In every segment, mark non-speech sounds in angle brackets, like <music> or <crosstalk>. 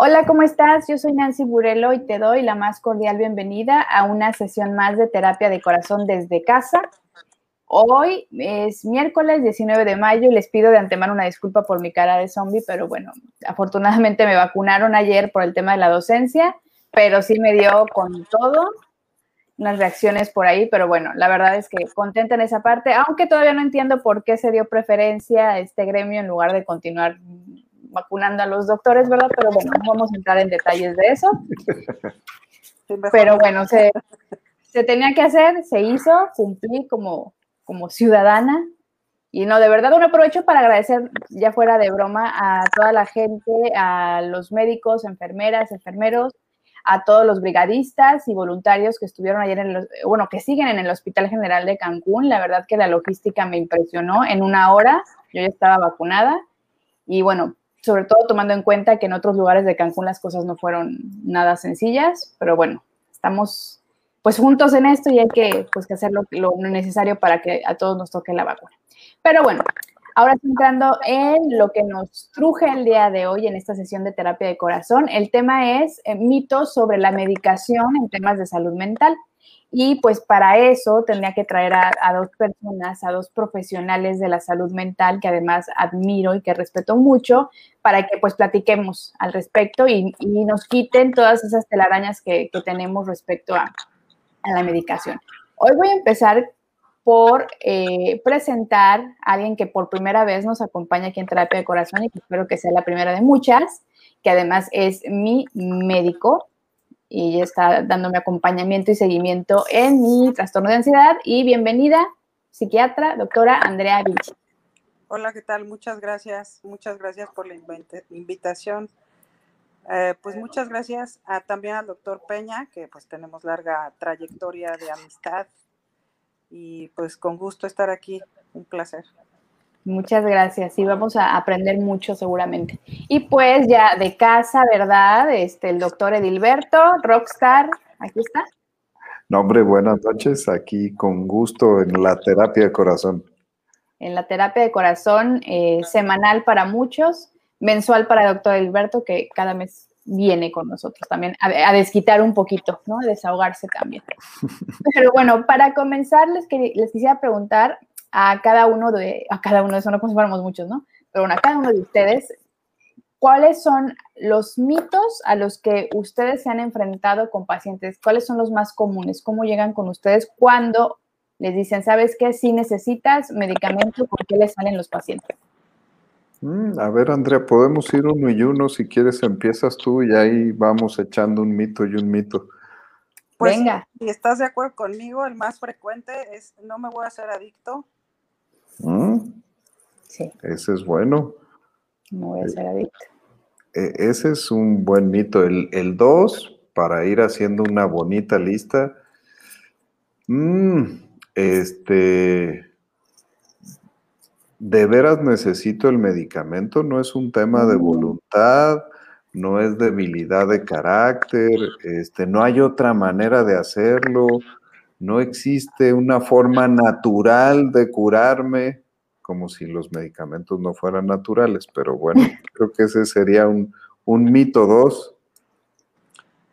Hola, ¿cómo estás? Yo soy Nancy Burelo y te doy la más cordial bienvenida a una sesión más de terapia de corazón desde casa. Hoy es miércoles 19 de mayo y les pido de antemano una disculpa por mi cara de zombie, pero bueno, afortunadamente me vacunaron ayer por el tema de la docencia, pero sí me dio con todo unas reacciones por ahí, pero bueno, la verdad es que contenta en esa parte, aunque todavía no entiendo por qué se dio preferencia a este gremio en lugar de continuar vacunando a los doctores, ¿verdad? Pero bueno, no vamos a entrar en detalles de eso. Pero bueno, se, se tenía que hacer, se hizo, cumplí como, como ciudadana. Y no, de verdad un aprovecho para agradecer, ya fuera de broma, a toda la gente, a los médicos, enfermeras, enfermeros, a todos los brigadistas y voluntarios que estuvieron ayer en los, bueno, que siguen en el Hospital General de Cancún. La verdad que la logística me impresionó. En una hora yo ya estaba vacunada y bueno, sobre todo tomando en cuenta que en otros lugares de Cancún las cosas no fueron nada sencillas, pero bueno, estamos pues juntos en esto y hay que pues hacer lo, lo necesario para que a todos nos toque la vacuna. Pero bueno, ahora entrando en lo que nos truje el día de hoy en esta sesión de terapia de corazón, el tema es eh, mitos sobre la medicación en temas de salud mental. Y pues para eso tendría que traer a, dos personas, a dos profesionales de la salud mental que además admiro y que respeto mucho, para que pues platiquemos al respecto y, nos quiten todas esas telarañas que, tenemos respecto a, la medicación. Hoy voy a empezar por eh, presentar a alguien que por primera vez nos acompaña aquí en Terapia de Corazón y que espero que sea la primera de muchas, que además es mi médico, y está dándome acompañamiento y seguimiento en mi trastorno de ansiedad. Y bienvenida, psiquiatra, doctora Andrea Vinci. Hola, ¿qué tal? Muchas gracias, muchas gracias por la invitación. Eh, pues muchas gracias también al doctor Peña, que pues tenemos larga trayectoria de amistad y pues con gusto estar aquí, un placer. Muchas gracias. y vamos a aprender mucho seguramente. Y pues ya de casa, ¿verdad? Este, el doctor Edilberto, Rockstar, aquí está. No, hombre, buenas noches. Aquí con gusto en la terapia de corazón. En la terapia de corazón, eh, semanal para muchos, mensual para el doctor Edilberto, que cada mes viene con nosotros también a, desquitar un poquito, ¿no? A desahogarse también. <laughs> Pero bueno, para comenzar, les, les quisiera preguntar a cada uno de, a cada uno de eso, no como si fuéramos muchos, ¿no? Pero bueno, a cada uno de ustedes, ¿cuáles son los mitos a los que ustedes se han enfrentado con pacientes? ¿Cuáles son los más comunes? ¿Cómo llegan con ustedes cuando les dicen, sabes qué, si necesitas medicamento, ¿por qué les salen los pacientes? Mm, a ver, Andrea, podemos ir uno y uno. Si quieres, empiezas tú y ahí vamos echando un mito y un mito. Pues, Venga. Si estás de acuerdo conmigo, el más frecuente es no me voy a hacer adicto Mm. Sí. Ese es bueno. No voy a ser adicto. E, ese es un buen mito. El 2, para ir haciendo una bonita lista. Mm, este. De veras necesito el medicamento, no es un tema de voluntad, no es debilidad de carácter, este, no hay otra manera de hacerlo, no existe una forma natural de curarme, como si los medicamentos no fueran naturales, pero bueno, <laughs> creo que ese sería un, mito dos.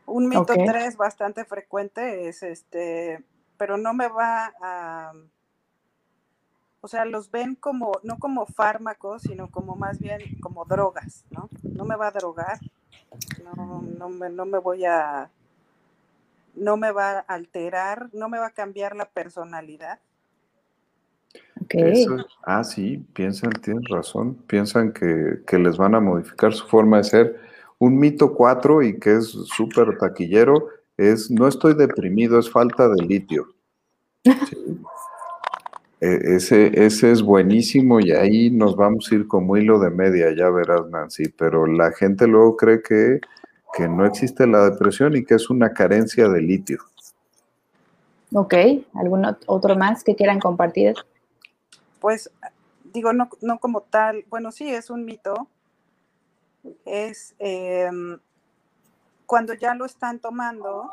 Un mito tres bastante frecuente es este, pero no me va a, o sea, los ven como, no como fármacos, sino como más bien como drogas, ¿no? No me va a drogar, no, no, me, no me voy a no me va a alterar, no me va a cambiar la personalidad. Okay. ah, sí, piensan, tienen razón, piensan que, les van a modificar su forma de ser. Un mito cuatro y que es súper taquillero es no estoy deprimido, es falta de litio. E, ese, ese es buenísimo y ahí nos vamos a ir como hilo de media, ya verás, Nancy, pero la gente luego cree que que no existe la depresión y que es una carencia de litio. Ok, ¿algún otro más que quieran compartir? Pues digo, no, no como tal, bueno, sí, es un mito. Es em, cuando ya lo están tomando,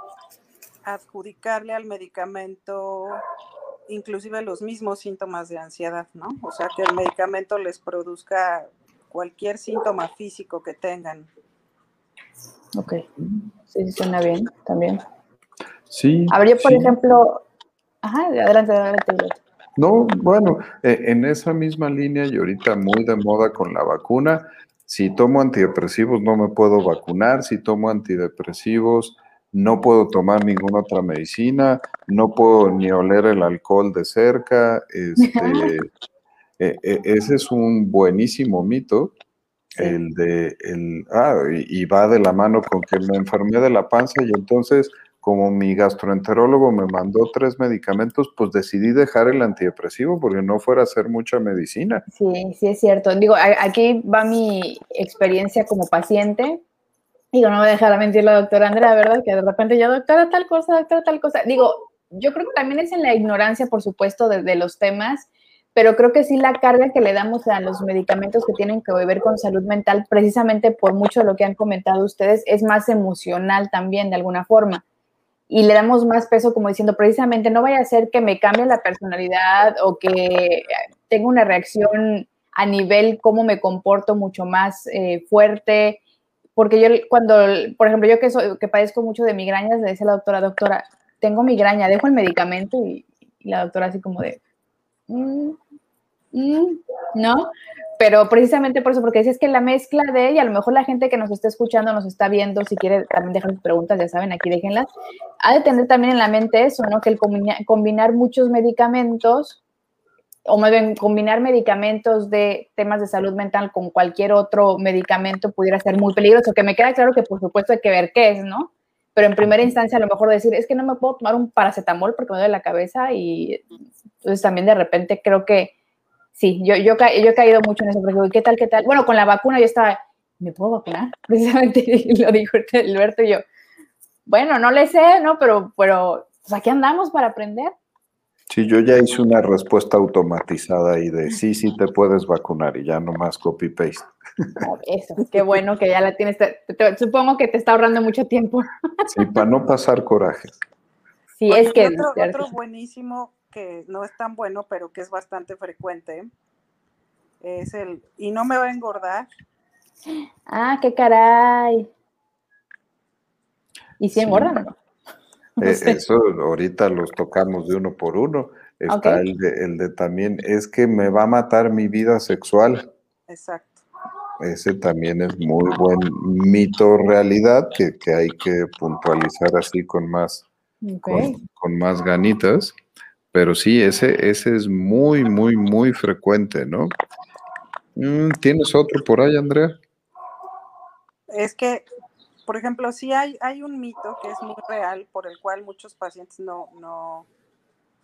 adjudicarle al medicamento inclusive los mismos síntomas de ansiedad, ¿no? O sea, que el medicamento les produzca cualquier síntoma físico que tengan Ok, sí, suena bien también. Sí. Habría, por ejemplo, ajá, adelante, adelante. No, bueno, e, en esa misma línea y ahorita muy de moda con la vacuna, si tomo antidepresivos no me puedo vacunar, si tomo antidepresivos no puedo tomar ninguna otra medicina, no puedo ni oler el alcohol de cerca. <laughs> Este, e, e, ese es un buenísimo mito, el de, el, ah, y, va de la mano con que me enfermé de la panza y entonces como mi gastroenterólogo me mandó tres medicamentos, pues decidí dejar el antidepresivo porque no fuera a hacer mucha medicina. Sí, sí es cierto. Digo, aquí va mi experiencia como paciente. Digo, no me dejará mentir la doctora Andrea, ¿verdad? Que de repente yo, doctora, tal cosa, doctora, tal cosa. Digo, yo creo que también es en la ignorancia, por supuesto, de, de los temas, pero creo que sí la carga que le damos a los medicamentos que tienen que ver con salud mental, precisamente por mucho de lo que han comentado ustedes, es más emocional también, de alguna forma. Y le damos más peso como diciendo precisamente no vaya a ser que me cambie la personalidad o que tenga una reacción a nivel cómo me comporto mucho más eh, fuerte, porque yo cuando, por ejemplo, yo que, soy, que padezco mucho de migrañas, le decía a la doctora, doctora, tengo migraña, dejo el medicamento y, la doctora así como de, mm, mm", ¿no? pero precisamente por eso, porque es que la mezcla de, y a lo mejor la gente que nos está escuchando, nos está viendo, si quiere también dejar sus preguntas, ya saben, aquí déjenlas, ha de tener también en la mente eso, ¿no? Que el combinar, muchos medicamentos, o más bien combinar medicamentos de temas de salud mental con cualquier otro medicamento pudiera ser muy peligroso, que me queda claro que por supuesto hay que ver qué es, ¿no? Pero en primera instancia a lo mejor decir, es que no me puedo tomar un paracetamol porque me duele la cabeza y entonces también de repente creo que sí, yo, yo, yo he caído mucho en eso, porque ¿qué tal, qué tal? Bueno, con la vacuna yo estaba, ¿me puedo vacunar? <laughs> Precisamente lo dijo Alberto y yo, bueno, no le sé, ¿no? Pero, pero, pues aquí andamos para aprender. Sí, yo ya hice una respuesta automatizada ahí de sí, sí te puedes vacunar y ya nomás copy-paste. Eso, qué bueno que ya la tienes. supongo que te está ahorrando mucho tiempo. Sí, para no pasar corajes. Sí, es que... Otro, otro buenísimo que no es tan bueno, pero que es bastante frecuente, es el, y no me va a engordar. Ah, qué caray. ¿Y si engordan eh, Eso ahorita los tocamos de uno por uno. Está el, de, el de también, es que me va a matar mi vida sexual. Exacto. Ese también es muy buen mito realidad que, hay que puntualizar así con más, con, con, más ganitas. Pero sí, ese, ese es muy, muy, muy frecuente, ¿no? Mm, ¿Tienes otro por ahí, Andrea? Es que, por ejemplo, sí hay, hay un mito que es muy real por el cual muchos pacientes no, no,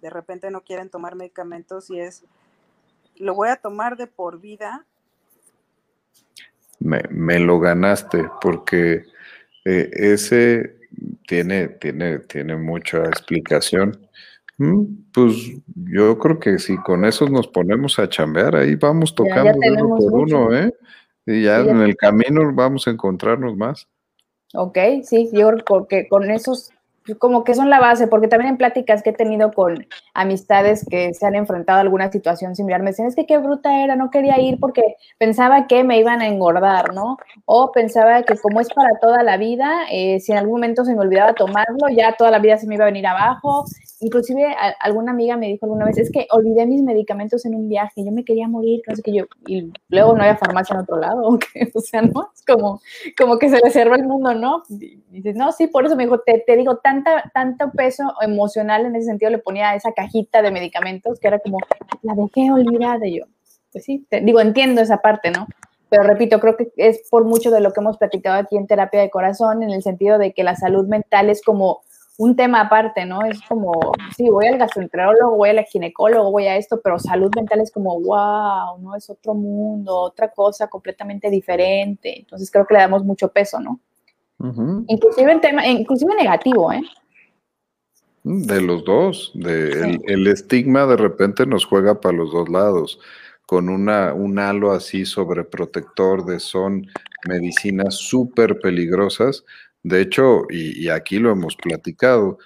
de repente no quieren tomar medicamentos y es, lo voy a tomar de por vida. Me, me lo ganaste porque eh, ese tiene, tiene, tiene mucha explicación. Mm, pues yo creo que si con eso nos ponemos a chambear, ahí vamos tocando uno por uno, ¿eh? Y ya en el camino vamos a encontrarnos más. Ok, sí, yo creo que con esos como que son la base, porque también en pláticas que he tenido con amistades que se han enfrentado a alguna situación similar, me dicen, es que qué bruta era, no quería ir porque pensaba que me iban a engordar, ¿no? O pensaba que como es para toda la vida, eh, si en algún momento se me olvidaba tomarlo, ya toda la vida se me iba a venir abajo. Inclusive alguna amiga me dijo alguna vez, es que olvidé mis medicamentos en un viaje, yo me quería morir, no sé yo, y luego no había farmacia en otro lado, <laughs> o sea, ¿no? Es como, como que se le cerró el mundo, ¿no? Y dices, no, sí, por eso me dijo, te, te digo, tan tanto peso emocional en ese sentido le ponía a esa cajita de medicamentos que era como, la dejé olvidada yo. Pues sí, digo, entiendo esa parte, ¿no? Pero repito, creo que es por mucho de lo que hemos platicado aquí en terapia de corazón, en el sentido de que la salud mental es como un tema aparte, ¿no? Es como, sí, voy al gastroenterólogo, voy al ginecólogo, voy a esto, pero salud mental es como, wow, ¿no? Es otro mundo, otra cosa completamente diferente. Entonces creo que le damos mucho peso, ¿no? Inclusive en tema, inclusive negativo, ¿eh? De los dos, de el, estigma de repente nos juega para los dos lados, con una, un halo así sobreprotector de son medicinas súper peligrosas. De hecho, y, aquí lo hemos platicado,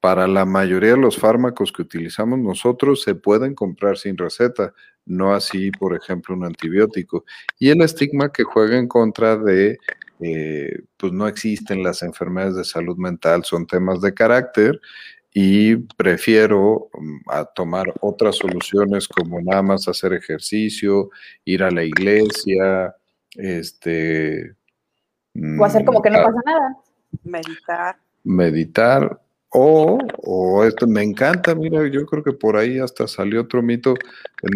para la mayoría de los fármacos que utilizamos nosotros se pueden comprar sin receta, no así, por ejemplo, un antibiótico. Y el estigma que juega en contra de eh, pues no existen las enfermedades de salud mental, son temas de carácter y prefiero mm, a tomar otras soluciones como nada más hacer ejercicio, ir a la iglesia, este... O hacer como que no mm, pasa nada. Meditar. Meditar, o, o esto me encanta, mira, yo creo que por ahí hasta salió otro mito,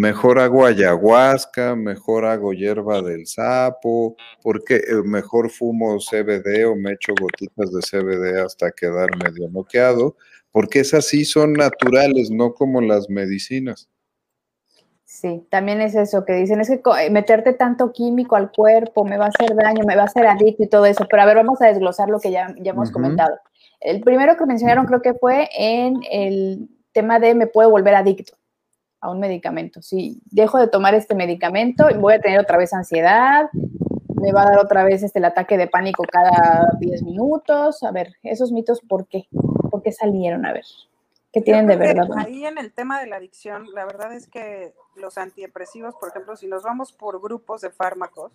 mejor hago ayahuasca, mejor hago hierba del sapo, porque eh, mejor fumo CBD o me echo gotitas de CBD hasta quedar medio noqueado, porque esas sí son naturales, no como las medicinas. Sí, también es eso que dicen, es que eh, meterte tanto químico al cuerpo me va a hacer daño, me va a hacer adicto y todo eso, pero a ver, vamos a desglosar lo que ya, ya hemos comentado. El primero que mencionaron creo que fue en el tema de me puedo volver adicto a un medicamento. Si dejo de tomar este medicamento, voy a tener otra vez ansiedad, me va a dar otra vez este, el ataque de pánico cada 10 minutos. A ver, esos mitos, ¿por qué? ¿Por qué salieron? A ver, ¿qué tienen de verdad? Ahí en el tema de la adicción, la verdad es que los antidepresivos, por ejemplo, si nos vamos por grupos de fármacos,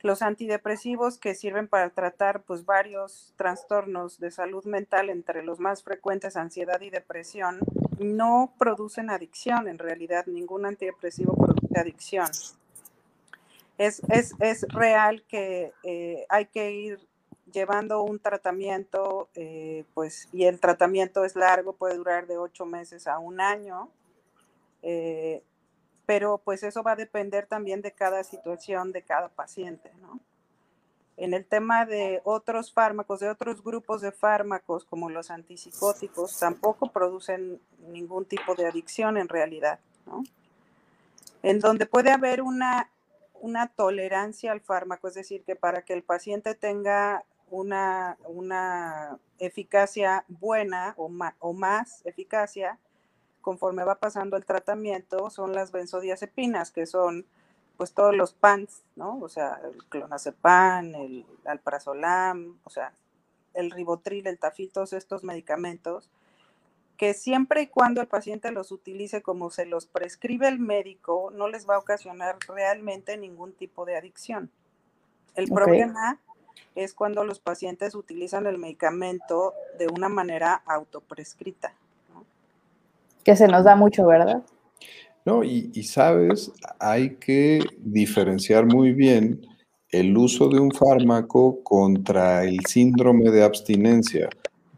los antidepresivos que sirven para tratar pues varios trastornos de salud mental, entre los más frecuentes ansiedad y depresión, no producen adicción, en realidad ningún antidepresivo produce adicción. Es, real que eh, hay que ir llevando un tratamiento, eh, pues, y el tratamiento es largo, puede durar de ocho meses a un año. Eh, pero pues eso va a depender también de cada situación de cada paciente, ¿no? En el tema de otros fármacos, de otros grupos de fármacos como los antipsicóticos, tampoco producen ningún tipo de adicción en realidad, ¿no? En donde puede haber una, una tolerancia al fármaco, es decir, que para que el paciente tenga una, una eficacia buena o, o más eficacia, conforme va pasando el tratamiento son las benzodiazepinas, que son pues todos los PANs, ¿no? O sea, el clonazepam, el alprazolam, o sea, el ribotril, el tafil, todos estos medicamentos, que siempre y cuando el paciente los utilice como se los prescribe el médico, no les va a ocasionar realmente ningún tipo de adicción. El problema es cuando los pacientes utilizan el medicamento de una manera autoprescrita que se nos da mucho, ¿verdad? No, y, sabes, hay que diferenciar muy bien el uso de un fármaco contra el síndrome de abstinencia.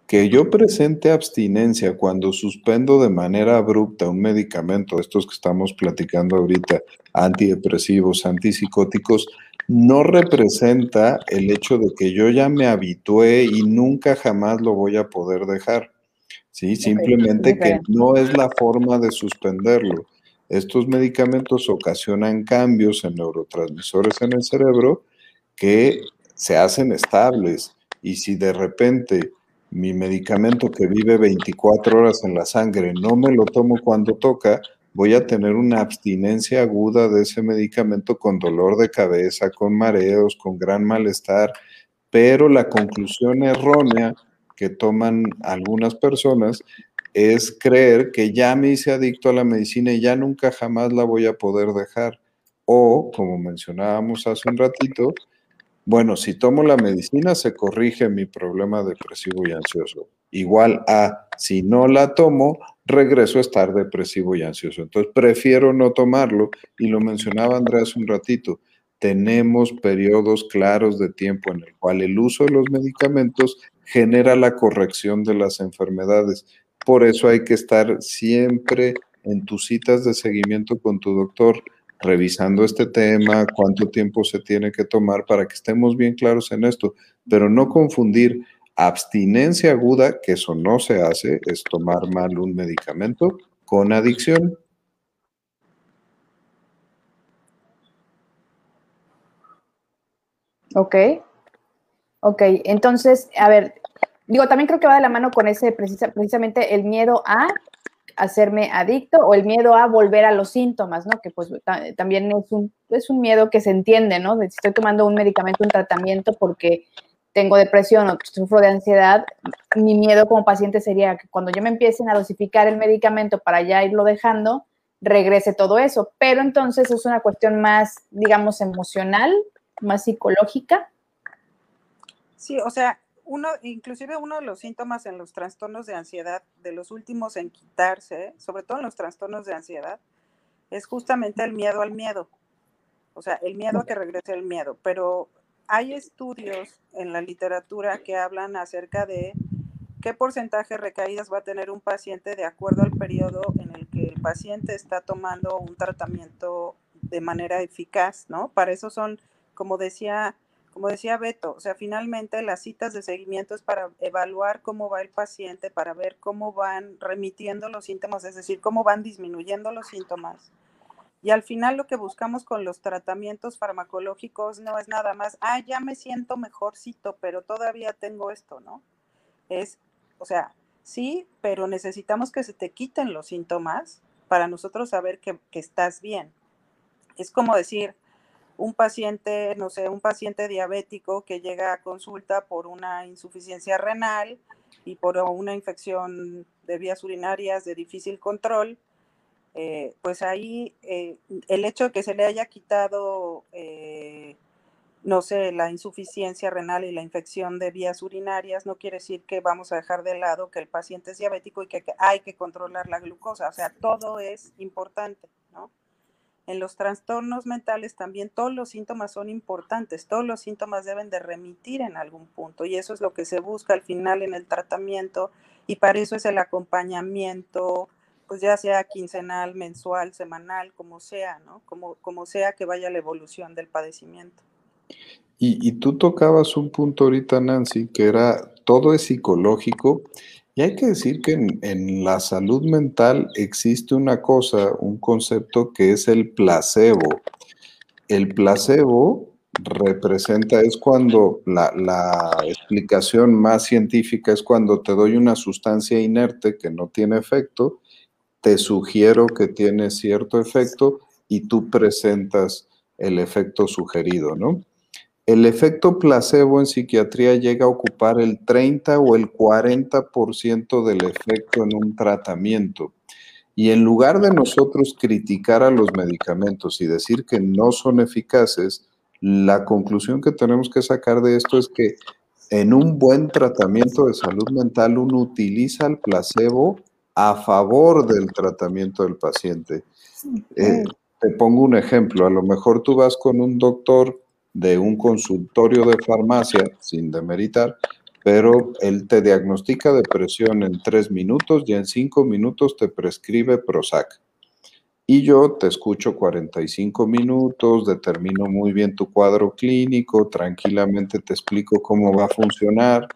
Que yo presente abstinencia cuando suspendo de manera abrupta un medicamento, estos que estamos platicando ahorita, antidepresivos, antipsicóticos, no representa el hecho de que yo ya me habitué y nunca jamás lo voy a poder dejar. ¿sí? Simplemente que no es la forma de suspenderlo. Estos medicamentos ocasionan cambios en neurotransmisores en el cerebro que se hacen estables y si de repente mi medicamento que vive 24 horas en la sangre no me lo tomo cuando toca, voy a tener una abstinencia aguda de ese medicamento con dolor de cabeza, con mareos, con gran malestar, pero la conclusión errónea que toman algunas personas es creer que ya me hice adicto a la medicina y ya nunca jamás la voy a poder dejar. O, como mencionábamos hace un ratito, bueno, si tomo la medicina se corrige mi problema depresivo y ansioso. Igual a, si no la tomo, regreso a estar depresivo y ansioso. Entonces, prefiero no tomarlo. Y lo mencionaba Andrés un ratito tenemos periodos claros de tiempo en el cual el uso de los medicamentos genera la corrección de las enfermedades. Por eso hay que estar siempre en tus citas de seguimiento con tu doctor, revisando este tema, cuánto tiempo se tiene que tomar para que estemos bien claros en esto, pero no confundir abstinencia aguda, que eso no se hace, es tomar mal un medicamento, con adicción. Ok. Ok, entonces, a ver, digo, también creo que va de la mano con ese precisamente el miedo a hacerme adicto o el miedo a volver a los síntomas, ¿no? Que pues también es un, es un miedo que se entiende, ¿no? Si estoy tomando un medicamento, un tratamiento porque tengo depresión o sufro de ansiedad, mi miedo como paciente sería que cuando yo me empiecen a dosificar el medicamento para ya irlo dejando, regrese todo eso. Pero entonces es una cuestión más, digamos, emocional más psicológica. Sí, o sea, uno, inclusive uno de los síntomas en los trastornos de ansiedad, de los últimos en quitarse, sobre todo en los trastornos de ansiedad, es justamente el miedo al miedo. O sea, el miedo a que regrese el miedo. Pero hay estudios en la literatura que hablan acerca de qué porcentaje de recaídas va a tener un paciente de acuerdo al periodo en el que el paciente está tomando un tratamiento de manera eficaz, ¿no? Para eso son, como decía como decía Beto, o sea, finalmente las citas de seguimiento es para evaluar cómo va el paciente, para ver cómo van remitiendo los síntomas, es decir, cómo van disminuyendo los síntomas. Y al final lo que buscamos con los tratamientos farmacológicos no es nada más, ah, ya me siento mejorcito, pero todavía tengo esto, ¿no? Es, o sea, sí, pero necesitamos que se te quiten los síntomas para nosotros saber que, que estás bien. Es como decir, un paciente, no sé, un paciente diabético que llega a consulta por una insuficiencia renal y por una infección de vías urinarias de difícil control, eh, pues ahí eh, el hecho de que se le haya quitado, eh, no sé, la insuficiencia renal y la infección de vías urinarias no quiere decir que vamos a dejar de lado que el paciente es diabético y que hay que controlar la glucosa. O sea, todo es importante. En los trastornos mentales también todos los síntomas son importantes, todos los síntomas deben de remitir en algún punto y eso es lo que se busca al final en el tratamiento y para eso es el acompañamiento, pues ya sea quincenal, mensual, semanal, como sea, ¿no? Como, como sea que vaya la evolución del padecimiento. Y, y tú tocabas un punto ahorita, Nancy, que era todo es psicológico y hay que decir que en, la salud mental existe una cosa, un concepto que es el placebo. El placebo representa, es cuando la, la, explicación más científica es cuando te doy una sustancia inerte que no tiene efecto, te sugiero que tiene cierto efecto y tú presentas el efecto sugerido, ¿no? El efecto placebo en psiquiatría llega a ocupar el 30 o el 40% del efecto en un tratamiento. Y en lugar de nosotros criticar a los medicamentos y decir que no son eficaces, la conclusión que tenemos que sacar de esto es que en un buen tratamiento de salud mental uno utiliza el placebo a favor del tratamiento del paciente. Eh, te pongo un ejemplo, a lo mejor tú vas con un doctor de un consultorio de farmacia, sin demeritar, pero él te diagnostica depresión en tres minutos y en cinco minutos te prescribe Prozac. Y yo te escucho 45 minutos, determino muy bien tu cuadro clínico, tranquilamente te explico cómo va a funcionar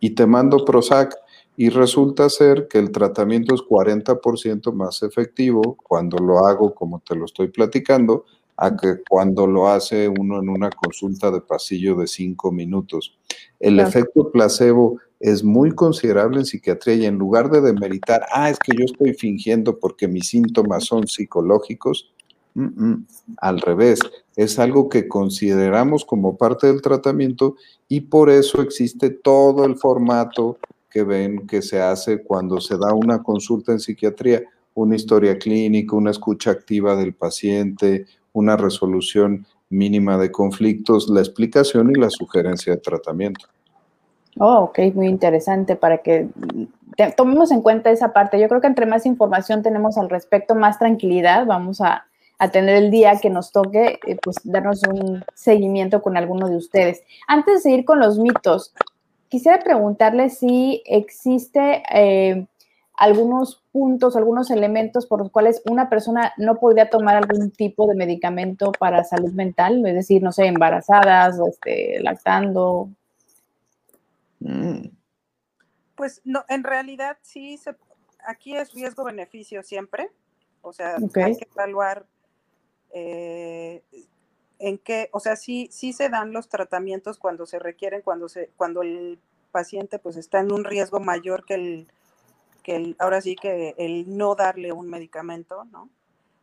y te mando Prozac y resulta ser que el tratamiento es 40% más efectivo cuando lo hago como te lo estoy platicando a que cuando lo hace uno en una consulta de pasillo de cinco minutos. El efecto placebo es muy considerable en psiquiatría y en lugar de demeritar, ah, es que yo estoy fingiendo porque mis síntomas son psicológicos, al revés, es algo que consideramos como parte del tratamiento y por eso existe todo el formato que ven que se hace cuando se da una consulta en psiquiatría, una historia clínica, una escucha activa del paciente, una resolución mínima de conflictos, la explicación y la sugerencia de tratamiento. Oh, ok, muy interesante para que tomemos en cuenta esa parte. Yo creo que entre más información tenemos al respecto, más tranquilidad vamos a, tener el día que nos toque, eh, pues darnos un seguimiento con alguno de ustedes. Antes de seguir con los mitos, quisiera preguntarle si existe eh, algunos puntos, algunos elementos por los cuales una persona no podría tomar algún tipo de medicamento para salud mental, es decir, no sé, embarazadas este, lactando. Mm. Pues no, en realidad sí, se, aquí es riesgo-beneficio siempre, o sea, hay que evaluar eh, en qué, o sea, sí, sí se dan los tratamientos cuando se requieren, cuando, se, cuando el paciente pues está en un riesgo mayor que el que ahora sí que el no darle un medicamento, ¿no?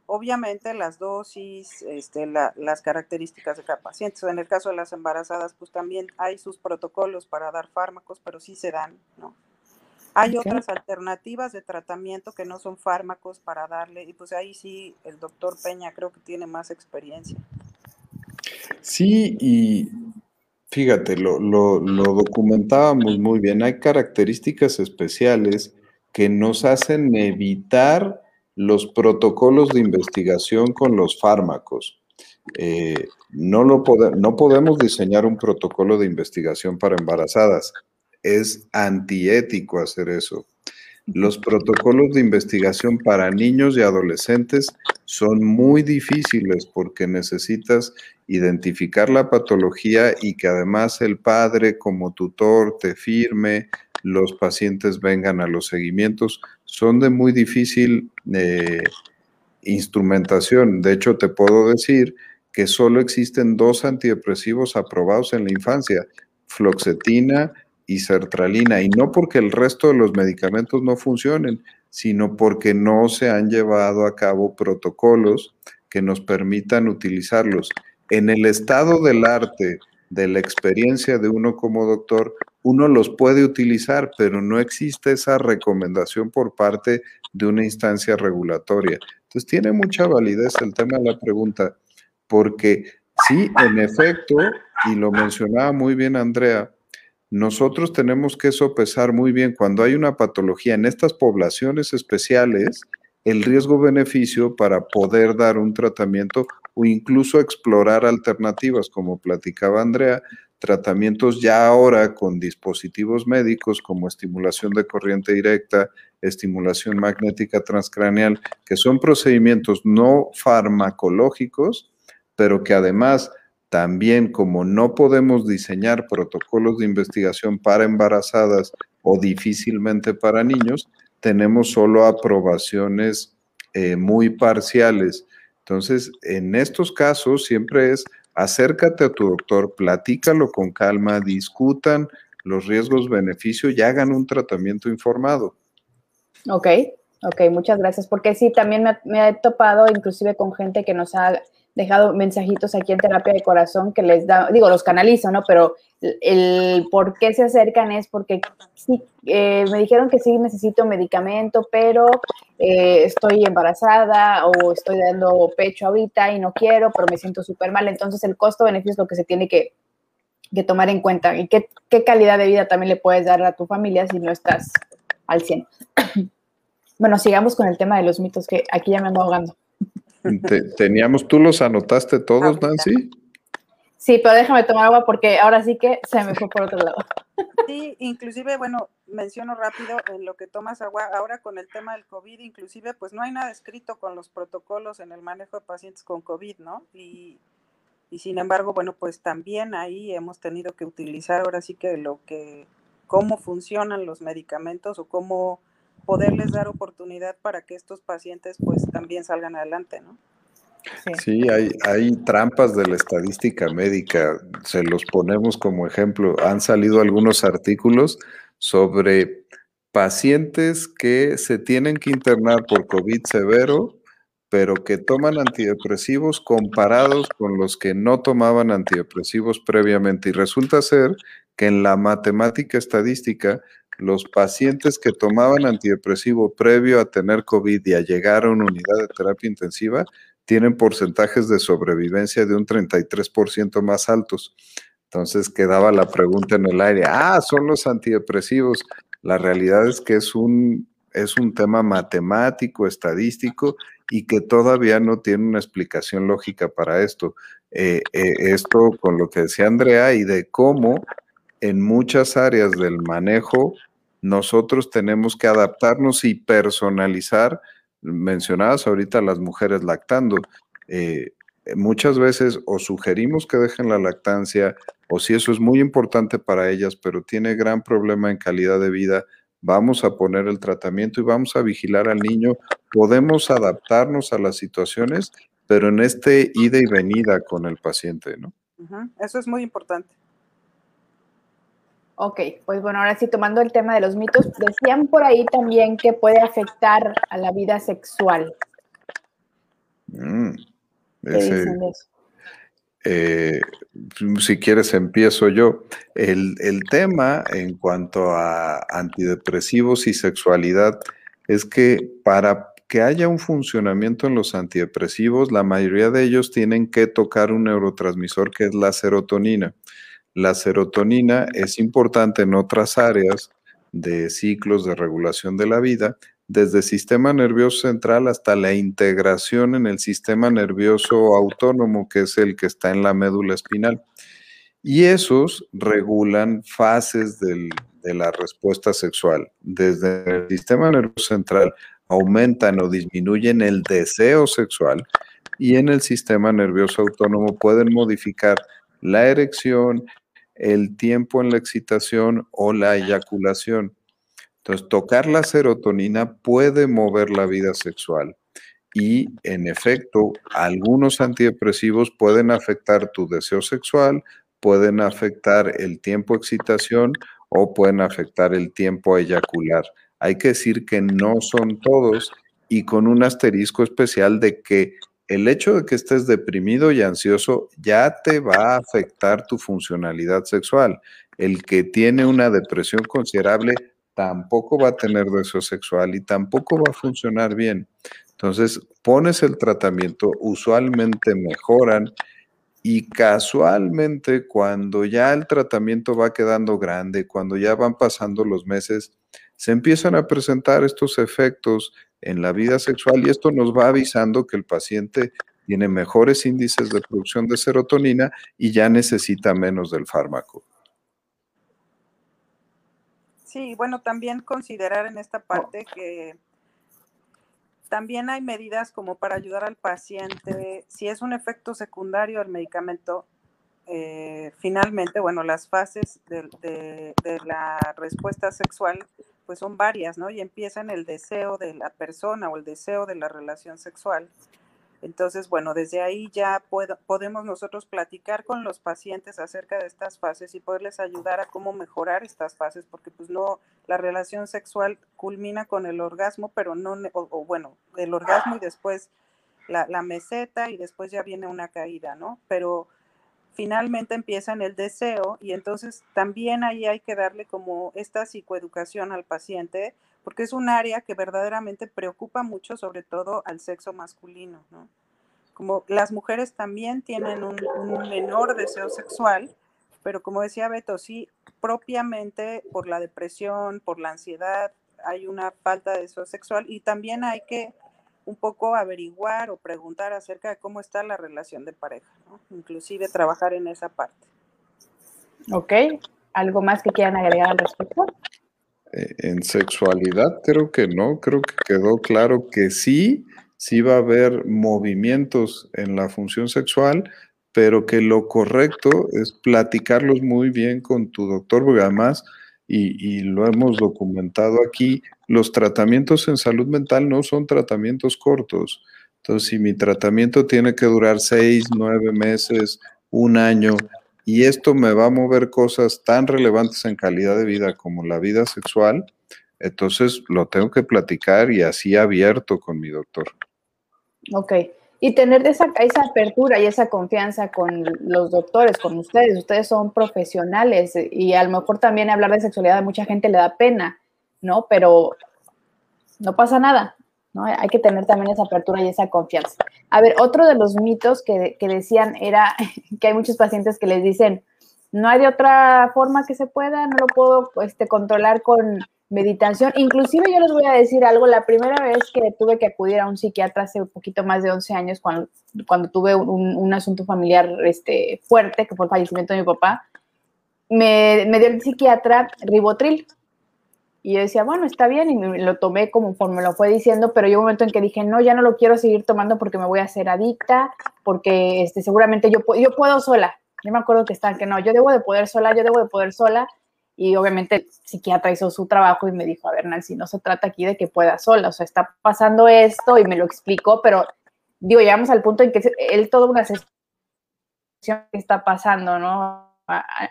Obviamente las dosis, este, las características de cada paciente. en el caso de las embarazadas, pues también hay sus protocolos para dar fármacos, pero sí se dan, ¿no? Hay otras alternativas de tratamiento que no son fármacos para darle, y pues ahí sí el doctor Peña creo que tiene más experiencia. Sí, y fíjate, lo, lo, documentábamos muy bien. Hay características especiales que nos hacen evitar los protocolos de investigación con los fármacos. Eh, no, lo no podemos diseñar un protocolo de investigación para embarazadas. Es antiético hacer eso. Los protocolos de investigación para niños y adolescentes son muy difíciles porque necesitas identificar la patología y que además el padre como tutor te firme, los pacientes vengan a los seguimientos. Son de muy difícil eh, instrumentación. De hecho, te puedo decir que solo existen dos antidepresivos aprobados en la infancia, floxetina y sertralina, y no porque el resto de los medicamentos no funcionen, sino porque no se han llevado a cabo protocolos que nos permitan utilizarlos. En el estado del arte, de la experiencia de uno como doctor, uno los puede utilizar, pero no existe esa recomendación por parte de una instancia regulatoria. Entonces tiene mucha validez el tema de la pregunta, porque sí, en efecto, y lo mencionaba muy bien Andrea, nosotros tenemos que sopesar muy bien cuando hay una patología en estas poblaciones especiales, el riesgo-beneficio para poder dar un tratamiento o incluso explorar alternativas, como platicaba Andrea, tratamientos ya ahora con dispositivos médicos como estimulación de corriente directa, estimulación magnética transcraneal, que son procedimientos no farmacológicos, pero que además también como no podemos diseñar protocolos de investigación para embarazadas o difícilmente para niños, tenemos solo aprobaciones eh, muy parciales. Entonces, en estos casos siempre es acércate a tu doctor, platícalo con calma, discutan los riesgos, beneficios y hagan un tratamiento informado. Ok, ok, muchas gracias, porque sí, también me, me he topado inclusive con gente que nos ha dejado mensajitos aquí en terapia de corazón que les da, digo, los canalizo, ¿no? Pero el, por qué se acercan es porque sí, eh, me dijeron que sí necesito medicamento, pero eh, estoy embarazada o estoy dando pecho ahorita y no quiero, pero me siento súper mal. Entonces el costo-beneficio es lo que se tiene que, que tomar en cuenta. ¿Y qué, qué, calidad de vida también le puedes dar a tu familia si no estás al 100? <clears throat> bueno, sigamos con el tema de los mitos, que aquí ya me ando ahogando teníamos, ¿tú los anotaste todos, Nancy? Sí, pero déjame tomar agua porque ahora sí que se me fue por otro lado. Sí, inclusive, bueno, menciono rápido en lo que tomas agua, ahora con el tema del COVID, inclusive, pues no hay nada escrito con los protocolos en el manejo de pacientes con COVID, ¿no? Y, y sin embargo, bueno, pues también ahí hemos tenido que utilizar ahora sí que lo que, cómo funcionan los medicamentos o cómo poderles dar oportunidad para que estos pacientes pues también salgan adelante, ¿no? Sí, hay, hay trampas de la estadística médica, se los ponemos como ejemplo. Han salido algunos artículos sobre pacientes que se tienen que internar por COVID severo, pero que toman antidepresivos comparados con los que no tomaban antidepresivos previamente. Y resulta ser que en la matemática estadística los pacientes que tomaban antidepresivo previo a tener COVID y a llegar a una unidad de terapia intensiva tienen porcentajes de sobrevivencia de un 33% más altos. Entonces quedaba la pregunta en el aire, ah, son los antidepresivos. La realidad es que es un, es un tema matemático, estadístico y que todavía no tiene una explicación lógica para esto. Eh, eh, esto con lo que decía Andrea y de cómo en muchas áreas del manejo nosotros tenemos que adaptarnos y personalizar. Mencionadas ahorita las mujeres lactando. Eh, muchas veces o sugerimos que dejen la lactancia o si eso es muy importante para ellas, pero tiene gran problema en calidad de vida, vamos a poner el tratamiento y vamos a vigilar al niño. Podemos adaptarnos a las situaciones, pero en este ida y venida con el paciente, ¿no? Eso es muy importante. Ok, pues bueno, ahora sí, tomando el tema de los mitos, decían por ahí también que puede afectar a la vida sexual. Mm, eh, si quieres, empiezo yo. El, el, tema en cuanto a antidepresivos y sexualidad es que para que haya un funcionamiento en los antidepresivos, la mayoría de ellos tienen que tocar un neurotransmisor que es la serotonina. La serotonina es importante en otras áreas de ciclos de regulación de la vida, desde el sistema nervioso central hasta la integración en el sistema nervioso autónomo, que es el que está en la médula espinal. Y esos regulan fases de la respuesta sexual. Desde el sistema nervioso central aumentan o disminuyen el deseo sexual y en el sistema nervioso autónomo pueden modificar la erección, el tiempo en la excitación o la eyaculación. Entonces, tocar la serotonina puede mover la vida sexual y, en efecto, algunos antidepresivos pueden afectar tu deseo sexual, pueden afectar el tiempo excitación o pueden afectar el tiempo eyacular. Hay que decir que no son todos y con un asterisco especial de que el hecho de que estés deprimido y ansioso ya te va a afectar tu funcionalidad sexual. El que tiene una depresión considerable tampoco va a tener deseo sexual y tampoco va a funcionar bien. Entonces, pones el tratamiento, usualmente mejoran y casualmente cuando ya el tratamiento va quedando grande, cuando ya van pasando los meses, se empiezan a presentar estos efectos en la vida sexual y esto nos va avisando que el paciente tiene mejores índices de producción de serotonina y ya necesita menos del fármaco. Sí, bueno, también considerar en esta parte que también hay medidas como para ayudar al paciente, si es un efecto secundario del medicamento, eh, finalmente, bueno, las fases de, la respuesta sexual, pues son varias, ¿no? Y empiezan el deseo de la persona o el deseo de la relación sexual. Entonces, bueno, desde ahí ya podemos nosotros platicar con los pacientes acerca de estas fases y poderles ayudar a cómo mejorar estas fases, porque pues no, la relación sexual culmina con el orgasmo, pero no, o, bueno, el orgasmo y después la, la, meseta y después ya viene una caída, ¿no? Pero finalmente empieza en el deseo y entonces también ahí hay que darle como esta psicoeducación al paciente porque es un área que verdaderamente preocupa mucho, sobre todo al sexo masculino, ¿no? Como las mujeres también tienen un, menor deseo sexual, pero como decía Beto, sí, propiamente por la depresión, por la ansiedad, hay una falta de deseo sexual y también hay que un poco averiguar o preguntar acerca de cómo está la relación de pareja, inclusive trabajar en esa parte. Ok, ¿algo más que quieran agregar al respecto? Eh, en sexualidad creo que no, creo que quedó claro que sí, sí va a haber movimientos en la función sexual, pero que lo correcto es platicarlos muy bien con tu doctor, porque además, y, y, lo hemos documentado aquí, los tratamientos en salud mental no son tratamientos cortos. Entonces, si mi tratamiento tiene que durar seis, nueve meses, un año, y esto me va a mover cosas tan relevantes en calidad de vida como la vida sexual, entonces lo tengo que platicar y así abierto con mi doctor. Ok. Y tener esa, esa apertura y esa confianza con los doctores, con ustedes. Ustedes son profesionales y a lo mejor también hablar de sexualidad a mucha gente le da pena, ¿no? Pero no pasa nada. ¿No? Hay que tener también esa apertura y esa confianza. A ver, otro de los mitos que, decían era <laughs> que hay muchos pacientes que les dicen, no hay otra forma que se pueda, no lo puedo este, controlar con meditación. Inclusive yo les voy a decir algo, la primera vez que tuve que acudir a un psiquiatra hace un poquito más de 11 años, cuando, cuando tuve un, asunto familiar este, fuerte, que fue el fallecimiento de mi papá, me dio el psiquiatra ribotril, y yo decía, bueno, está bien, y me lo tomé como me lo fue diciendo, pero llegó un momento en que dije, no, ya no lo quiero seguir tomando porque me voy a hacer adicta, porque este, seguramente yo, yo puedo sola. Yo me acuerdo que están que no, yo debo de poder sola, yo debo de poder sola. Y obviamente el psiquiatra hizo su trabajo y me dijo, a ver, Nancy, no se trata aquí de que pueda sola, o sea, está pasando esto y me lo explicó, pero digo, llegamos al punto en que él toda una sesión que está pasando, ¿no?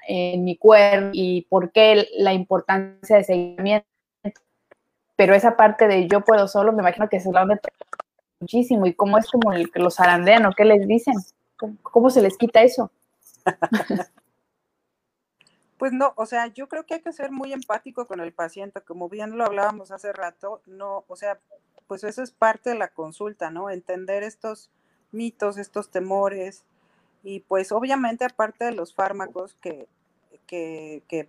En mi cuerpo y por qué la importancia de seguimiento. Pero esa parte de yo puedo solo, me imagino que se lo muchísimo. ¿Y cómo es como el los zarandean o qué les dicen? ¿Cómo, se les quita eso? <laughs> Pues no, o sea, yo creo que hay que ser muy empático con el paciente, como bien lo hablábamos hace rato, no, o sea, pues eso es parte de la consulta, ¿no? Entender estos mitos, estos temores, y pues obviamente aparte de los fármacos que, que,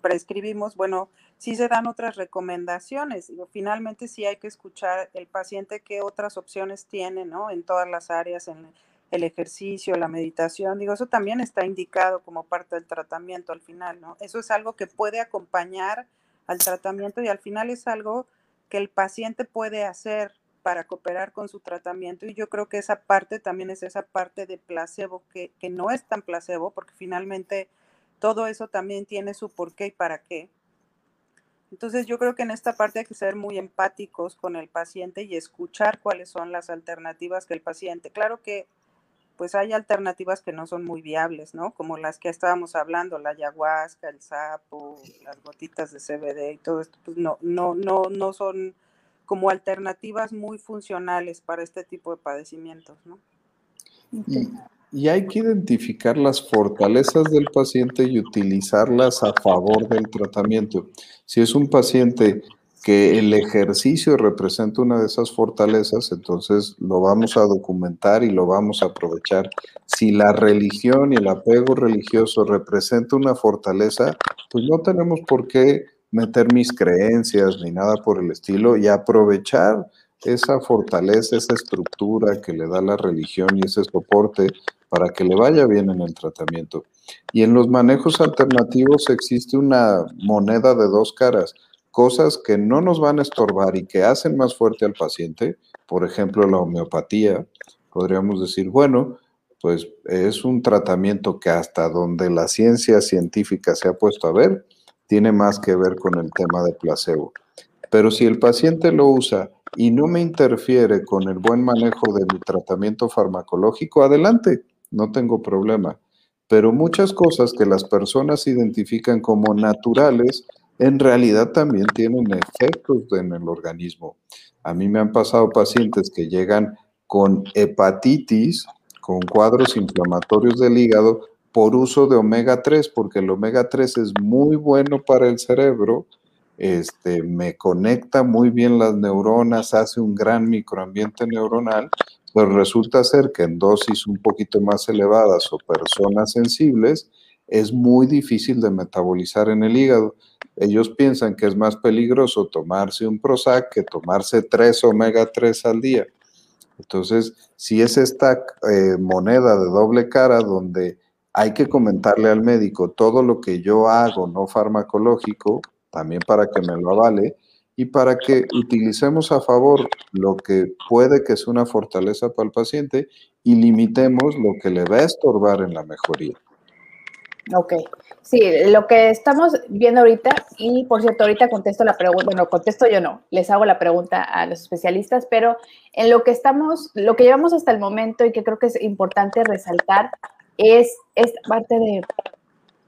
prescribimos, bueno, sí se dan otras recomendaciones. Finalmente sí hay que escuchar el paciente qué otras opciones tiene, ¿no? En todas las áreas, en el ejercicio, la meditación. Digo, eso también está indicado como parte del tratamiento al final, ¿no? Eso es algo que puede acompañar al tratamiento y al final es algo que el paciente puede hacer para cooperar con su tratamiento y yo creo que esa parte también es esa parte de placebo que, que no es tan placebo porque finalmente todo eso también tiene su por qué y para qué. Entonces yo creo que en esta parte hay que ser muy empáticos con el paciente y escuchar cuáles son las alternativas que el paciente. Claro que pues hay alternativas que no son muy viables, ¿no? Como las que estábamos hablando, la ayahuasca, el sapo, las gotitas de CBD y todo esto, pues no, no, no, no son como alternativas muy funcionales para este tipo de padecimientos, ¿no? Y, hay que identificar las fortalezas del paciente y utilizarlas a favor del tratamiento. Si es un paciente que el ejercicio representa una de esas fortalezas, entonces lo vamos a documentar y lo vamos a aprovechar. Si la religión y el apego religioso representa una fortaleza, pues no tenemos por qué meter mis creencias ni nada por el estilo y aprovechar esa fortaleza, esa estructura que le da la religión y ese soporte para que le vaya bien en el tratamiento. Y en los manejos alternativos existe una moneda de dos caras, cosas que no nos van a estorbar y que hacen más fuerte al paciente, por ejemplo la homeopatía, podríamos decir, bueno, pues es un tratamiento que hasta donde la ciencia científica se ha puesto a ver, tiene más que ver con el tema de placebo. Pero si el paciente lo usa y no me interfiere con el buen manejo de mi tratamiento farmacológico, adelante, no tengo problema. Pero muchas cosas que las personas identifican como naturales, en realidad también tienen efectos en el organismo. A mí me han pasado pacientes que llegan con hepatitis, con cuadros inflamatorios del hígado, por uso de omega 3, porque el omega 3 es muy bueno para el cerebro, este, me conecta muy bien las neuronas, hace un gran microambiente neuronal, pero resulta ser que en dosis un poquito más elevadas o personas sensibles, es muy difícil de metabolizar en el hígado. Ellos piensan que es más peligroso tomarse un Prozac que tomarse tres omega 3 al día. Entonces, si es esta eh, moneda de doble cara donde hay que comentarle al médico todo lo que yo hago no farmacológico, también para que me lo avale, y para que utilicemos a favor lo que puede que sea una fortaleza para el paciente y limitemos lo que le va a estorbar en la mejoría. Ok, sí, lo que estamos viendo ahorita, y por cierto, ahorita contesto la pregunta, bueno, contesto yo no, les hago la pregunta a los especialistas, pero en lo que estamos, lo que llevamos hasta el momento y que creo que es importante resaltar es esta parte de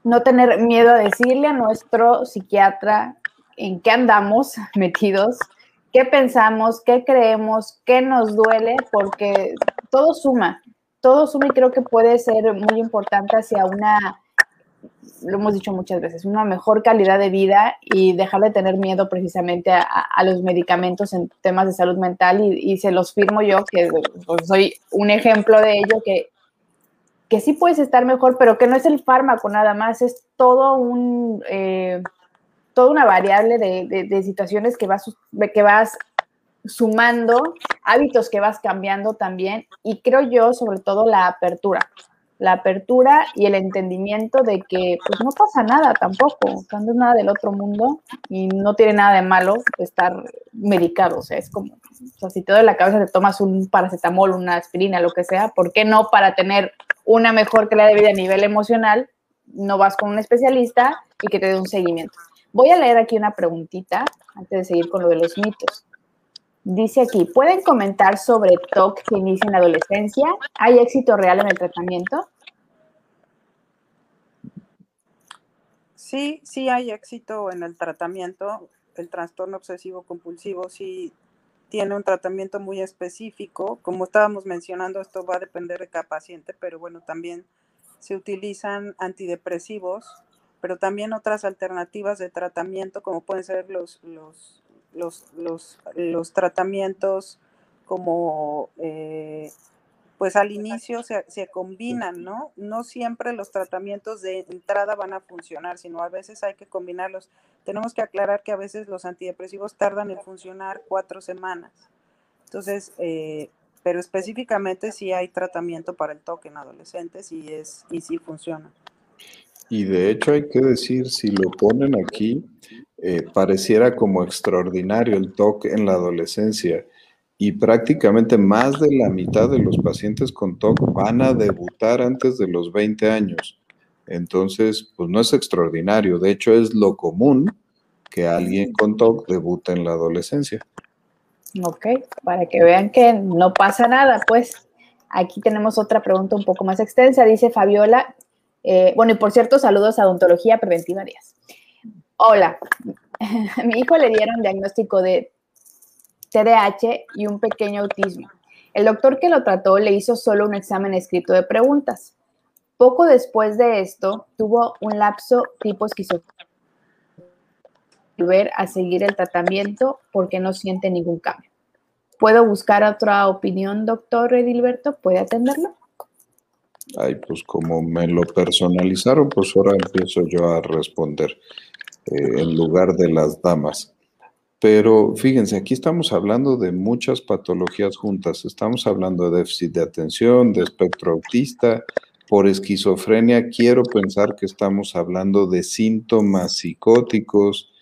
no tener miedo a decirle a nuestro psiquiatra en qué andamos <laughs> metidos, qué pensamos, qué creemos, qué nos duele, porque todo suma, todo suma y creo que puede ser muy importante hacia una, lo hemos dicho muchas veces, una mejor calidad de vida y dejar de tener miedo precisamente a, los medicamentos en temas de salud mental y, se los firmo yo, que pues, soy un ejemplo de ello, que que sí puedes estar mejor, pero que no es el fármaco nada más, es todo un, eh, toda una variable de, situaciones que vas, que vas sumando, hábitos que vas cambiando también, y creo yo sobre todo la apertura, la apertura y el entendimiento de que pues no pasa nada tampoco, no es nada del otro mundo y no tiene nada de malo estar medicado, o sea, es como, o sea, si te duele la cabeza te tomas un paracetamol, una aspirina, lo que sea, ¿por qué no para tener una mejor calidad de vida a nivel emocional, no vas con un especialista y que te dé un seguimiento. Voy a leer aquí una preguntita antes de seguir con lo de los mitos. Dice aquí, ¿pueden comentar sobre TOC que inicia en la adolescencia? ¿Hay éxito real en el tratamiento? Sí, sí hay éxito en el tratamiento. El trastorno obsesivo compulsivo sí tiene un tratamiento muy específico. Como estábamos mencionando, esto va a depender de cada paciente, pero bueno, también se utilizan antidepresivos, pero también otras alternativas de tratamiento, como pueden ser los, los los, los, los tratamientos como eh, pues al inicio se, se, combinan, ¿no? No siempre los tratamientos de entrada van a funcionar, sino a veces hay que combinarlos. Tenemos que aclarar que a veces los antidepresivos tardan en funcionar cuatro semanas. Entonces, eh, pero específicamente sí hay tratamiento para el TOC en adolescentes y, es, y sí funciona. Y de hecho hay que decir, si lo ponen aquí, eh, pareciera como extraordinario el TOC en la adolescencia y prácticamente más de la mitad de los pacientes con TOC van a debutar antes de los 20 años. Entonces, pues no es extraordinario, de hecho es lo común que alguien con TOC debute en la adolescencia. Ok, para que vean que no pasa nada, pues aquí tenemos otra pregunta un poco más extensa, dice Fabiola, eh, bueno, y por cierto, saludos a Odontología Preventiva Díaz. Hola, a <laughs> mi hijo le dieron diagnóstico de TDAH y un pequeño autismo. El doctor que lo trató le hizo solo un examen escrito de preguntas. Poco después de esto, tuvo un lapso tipo esquizofrénico. Volver a seguir el tratamiento porque no siente ningún cambio. ¿Puedo buscar otra opinión, doctor Edilberto? ¿Puede atenderlo? Ay, pues como me lo personalizaron, pues ahora empiezo yo a responder eh, en lugar de las damas. Pero fíjense, aquí estamos hablando de muchas patologías juntas. Estamos hablando de déficit de atención, de espectro autista. Por esquizofrenia, quiero pensar que estamos hablando de síntomas psicóticos.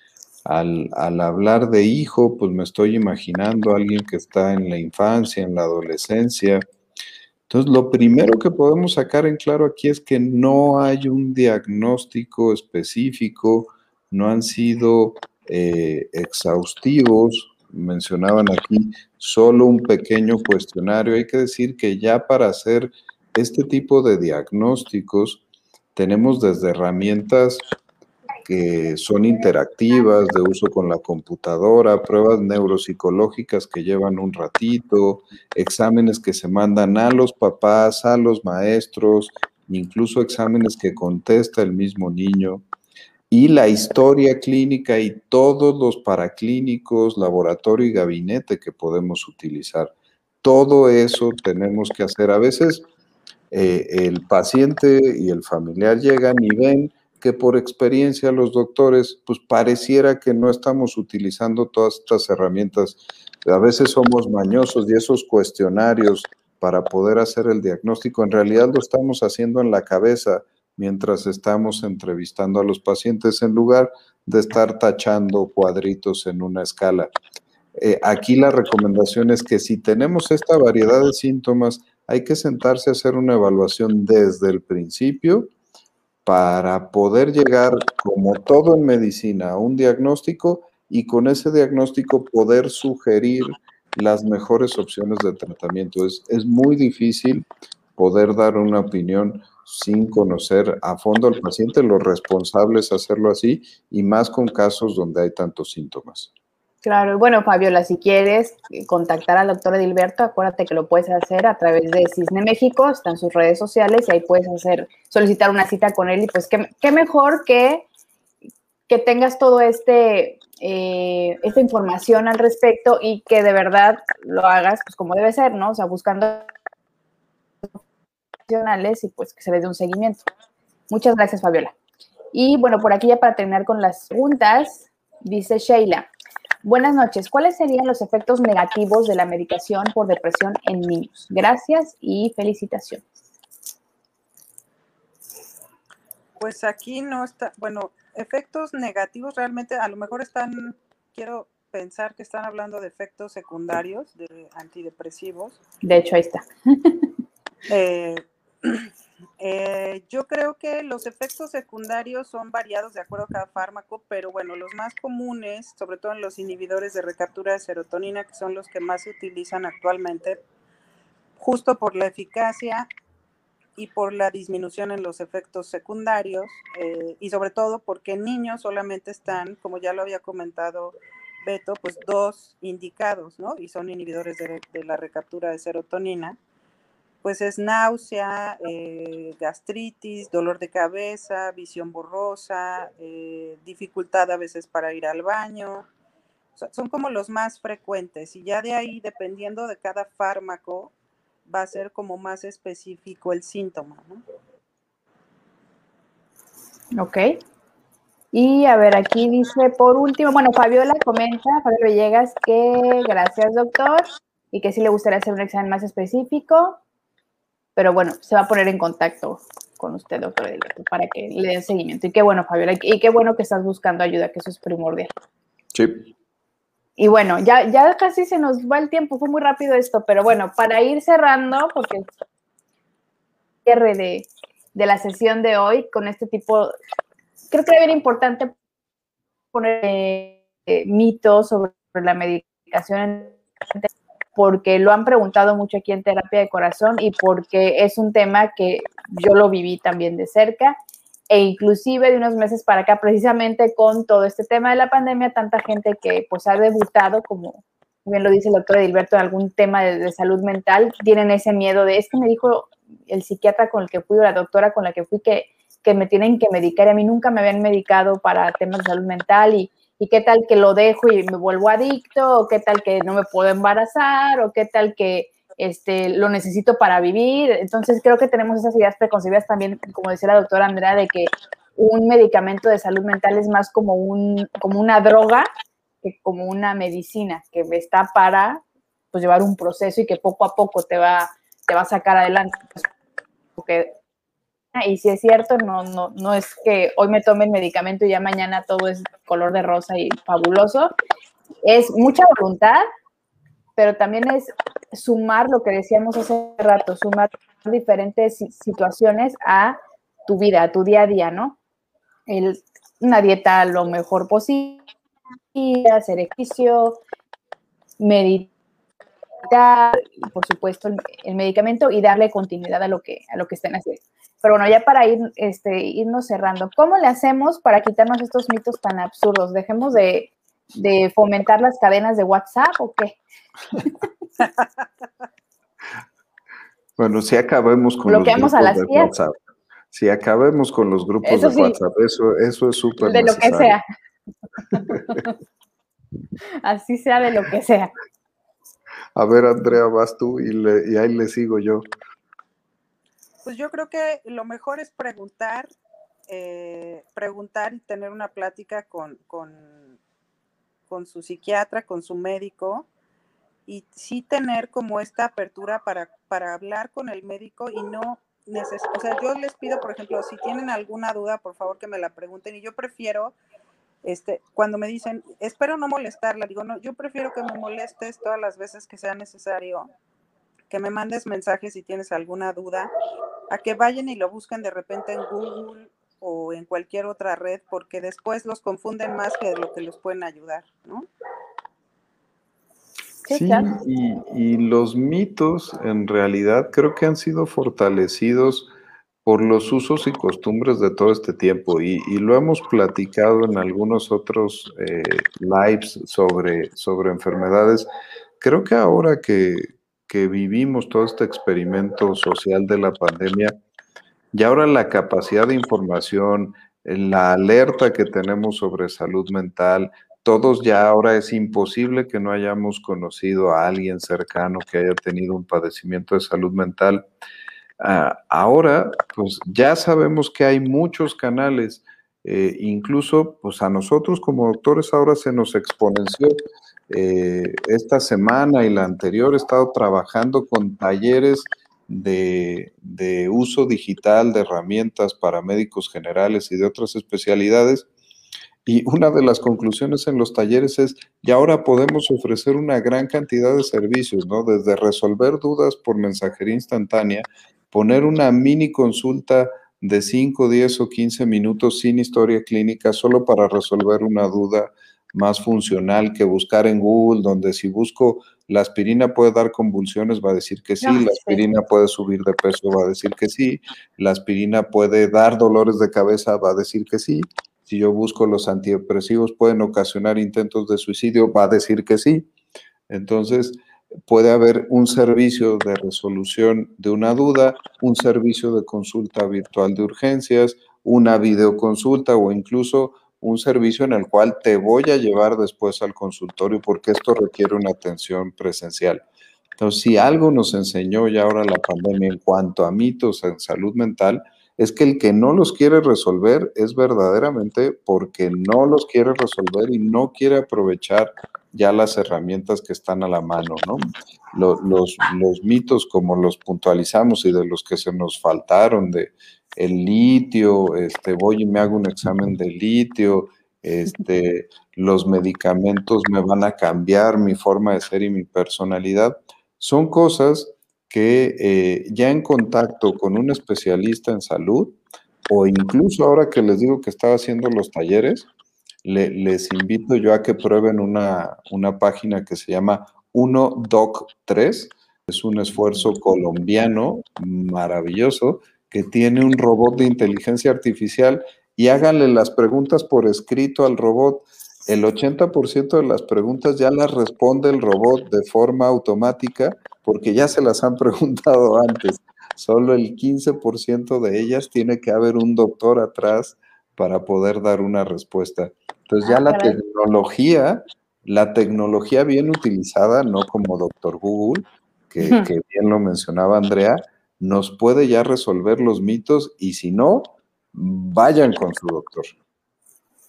Al, al, hablar de hijo, pues me estoy imaginando a alguien que está en la infancia, en la adolescencia. Entonces, lo primero que podemos sacar en claro aquí es que no hay un diagnóstico específico, no han sido eh, exhaustivos, mencionaban aquí solo un pequeño cuestionario. Hay que decir que ya para hacer este tipo de diagnósticos tenemos desde herramientas que son interactivas, de uso con la computadora, pruebas neuropsicológicas que llevan un ratito, exámenes que se mandan a los papás, a los maestros, incluso exámenes que contesta el mismo niño y la historia clínica y todos los paraclínicos, laboratorio y gabinete que podemos utilizar. Todo eso tenemos que hacer. A veces eh, el paciente y el familiar llegan y ven que por experiencia los doctores, pues pareciera que no estamos utilizando todas estas herramientas. A veces somos mañosos y esos cuestionarios para poder hacer el diagnóstico, en realidad lo estamos haciendo en la cabeza mientras estamos entrevistando a los pacientes en lugar de estar tachando cuadritos en una escala. Eh, aquí la recomendación es que si tenemos esta variedad de síntomas, hay que sentarse a hacer una evaluación desde el principio para poder llegar, como todo en medicina, a un diagnóstico y con ese diagnóstico poder sugerir las mejores opciones de tratamiento. Es, es muy difícil poder dar una opinión sin conocer a fondo al paciente, lo responsable es hacerlo así y más con casos donde hay tantos síntomas. Claro, bueno, Fabiola, si quieres eh, contactar al doctor Edilberto, acuérdate que lo puedes hacer a través de Cisne México, están sus redes sociales y ahí puedes hacer, solicitar una cita con él y pues qué, mejor que, que tengas todo este, eh, esta información al respecto y que de verdad lo hagas pues como debe ser, ¿no? O sea, buscando y pues que se les dé un seguimiento. Muchas gracias, Fabiola. Y bueno, por aquí ya para terminar con las preguntas, dice Sheila. Buenas noches. ¿Cuáles serían los efectos negativos de la medicación por depresión en niños? Gracias y felicitaciones. Pues aquí no está, bueno, efectos negativos realmente a lo mejor están, quiero pensar que están hablando de efectos secundarios de antidepresivos. De hecho, ahí está. Eh, <clears throat> eh, yo creo que los efectos secundarios son variados de acuerdo a cada fármaco, pero bueno, los más comunes, sobre todo en los inhibidores de recaptura de serotonina, que son los que más se utilizan actualmente, justo por la eficacia y por la disminución en los efectos secundarios, eh, y sobre todo porque en niños solamente están, como ya lo había comentado Beto, pues dos indicados, ¿no? Y son inhibidores de la recaptura de serotonina pues es náusea, eh, gastritis, dolor de cabeza, visión borrosa, eh, dificultad a veces para ir al baño, son como los más frecuentes y ya de ahí, dependiendo de cada fármaco, va a ser como más específico el síntoma. ¿no? Ok. Y a ver, aquí dice, por último, bueno, Fabiola comenta, Fabiola Villegas, que gracias, doctor, y que sí le gustaría hacer un examen más específico, pero bueno, se va a poner en contacto con usted, doctor, para que le den seguimiento. Y qué bueno, Fabiola, y qué bueno que estás buscando ayuda, que eso es primordial. Sí. Y bueno, ya, ya casi se nos va el tiempo, fue muy rápido esto, pero bueno, para ir cerrando, porque cierre de, de la sesión de hoy con este tipo creo que es bien importante poner eh, mitos sobre la medicación porque lo han preguntado mucho aquí en terapia de corazón y porque es un tema que yo lo viví también de cerca e inclusive de unos meses para acá precisamente con todo este tema de la pandemia tanta gente que pues ha debutado como bien lo dice el doctor Edilberto en algún tema de, de salud mental tienen ese miedo de es que me dijo el psiquiatra con el que fui o la doctora con la que fui que que me tienen que medicar. A mí nunca me habían medicado para temas de salud mental y, y qué tal que lo dejo y me vuelvo adicto, o qué tal que no me puedo embarazar, o qué tal que este, lo necesito para vivir. Entonces creo que tenemos esas ideas preconcebidas también, como decía la doctora Andrea, de que un medicamento de salud mental es más como, un, como una droga que como una medicina que está para pues, llevar un proceso y que poco a poco te va, te va a sacar adelante. Porque y si es cierto, no, no, no es que hoy me tome el medicamento y ya mañana todo es color de rosa y fabuloso. Es mucha voluntad, pero también es sumar lo que decíamos hace rato, sumar diferentes situaciones a tu vida, a tu día a día, ¿no? El, una dieta lo mejor posible, hacer ejercicio, meditar, por supuesto, el, el, medicamento y darle continuidad a lo que, a lo que estén haciendo. Pero bueno, ya para ir, este, irnos cerrando, ¿cómo le hacemos para quitarnos estos mitos tan absurdos? ¿Dejemos de, de fomentar las cadenas de WhatsApp o qué? <laughs> bueno, si acabemos con los grupos a las de tías. WhatsApp. Si acabemos con los grupos eso de sí, WhatsApp, eso, eso es súper De necesario. lo que sea. <laughs> Así sea de lo que sea. A ver, Andrea, vas tú y, le, y ahí le sigo yo. Pues yo creo que lo mejor es preguntar, eh, preguntar y tener una plática con, con, con, su psiquiatra, con su médico, y sí tener como esta apertura para, para hablar con el médico y no neces o sea, yo les pido, por ejemplo, si tienen alguna duda, por favor que me la pregunten, y yo prefiero, este, cuando me dicen, espero no molestarla, digo, no, yo prefiero que me molestes todas las veces que sea necesario que me mandes mensajes si tienes alguna duda, a que vayan y lo busquen de repente en Google o en cualquier otra red, porque después los confunden más que de lo que los pueden ayudar, ¿no? Sí, y, y, los mitos en realidad creo que han sido fortalecidos por los usos y costumbres de todo este tiempo y, y lo hemos platicado en algunos otros eh, lives sobre, sobre enfermedades. Creo que ahora que, que vivimos todo este experimento social de la pandemia, y ahora la capacidad de información, la alerta que tenemos sobre salud mental, todos ya ahora es imposible que no hayamos conocido a alguien cercano que haya tenido un padecimiento de salud mental. Uh, ahora, pues ya sabemos que hay muchos canales, eh, incluso pues a nosotros como doctores ahora se nos exponenció eh, esta semana y la anterior he estado trabajando con talleres de, uso digital de herramientas para médicos generales y de otras especialidades. Y una de las conclusiones en los talleres es, y ahora podemos ofrecer una gran cantidad de servicios, ¿no? Desde resolver dudas por mensajería instantánea, poner una mini consulta de 5, 10 o 15 minutos sin historia clínica solo para resolver una duda más funcional que buscar en Google, donde si busco la aspirina puede dar convulsiones, va a decir que sí, no, la aspirina puede subir de peso, va a decir que sí, la aspirina puede dar dolores de cabeza, va a decir que sí, si yo busco los antidepresivos pueden ocasionar intentos de suicidio, va a decir que sí. Entonces, puede haber un servicio de resolución de una duda, un servicio de consulta virtual de urgencias, una videoconsulta o incluso un servicio en el cual te voy a llevar después al consultorio porque esto requiere una atención presencial. Entonces, si algo nos enseñó ya ahora la pandemia en cuanto a mitos en salud mental, es que el que no los quiere resolver es verdaderamente porque no los quiere resolver y no quiere aprovechar ya las herramientas que están a la mano, ¿no? Los, los, mitos como los puntualizamos y de los que se nos faltaron, de el litio, este, voy y me hago un examen de litio, este, <laughs> los medicamentos me van a cambiar mi forma de ser y mi personalidad, son cosas que eh, ya en contacto con un especialista en salud, o incluso ahora que les digo que estaba haciendo los talleres, les invito yo a que prueben una, una página que se llama 1Doc3. Es un esfuerzo colombiano maravilloso que tiene un robot de inteligencia artificial y háganle las preguntas por escrito al robot. El 80% de las preguntas ya las responde el robot de forma automática porque ya se las han <laughs> preguntado antes. Solo el 15% de ellas tiene que haber un doctor atrás para poder dar una respuesta. Entonces ya ah, la tecnología, la tecnología bien utilizada, no como doctor Google, que, que bien lo mencionaba Andrea, nos puede ya resolver los mitos y si no, vayan con su doctor.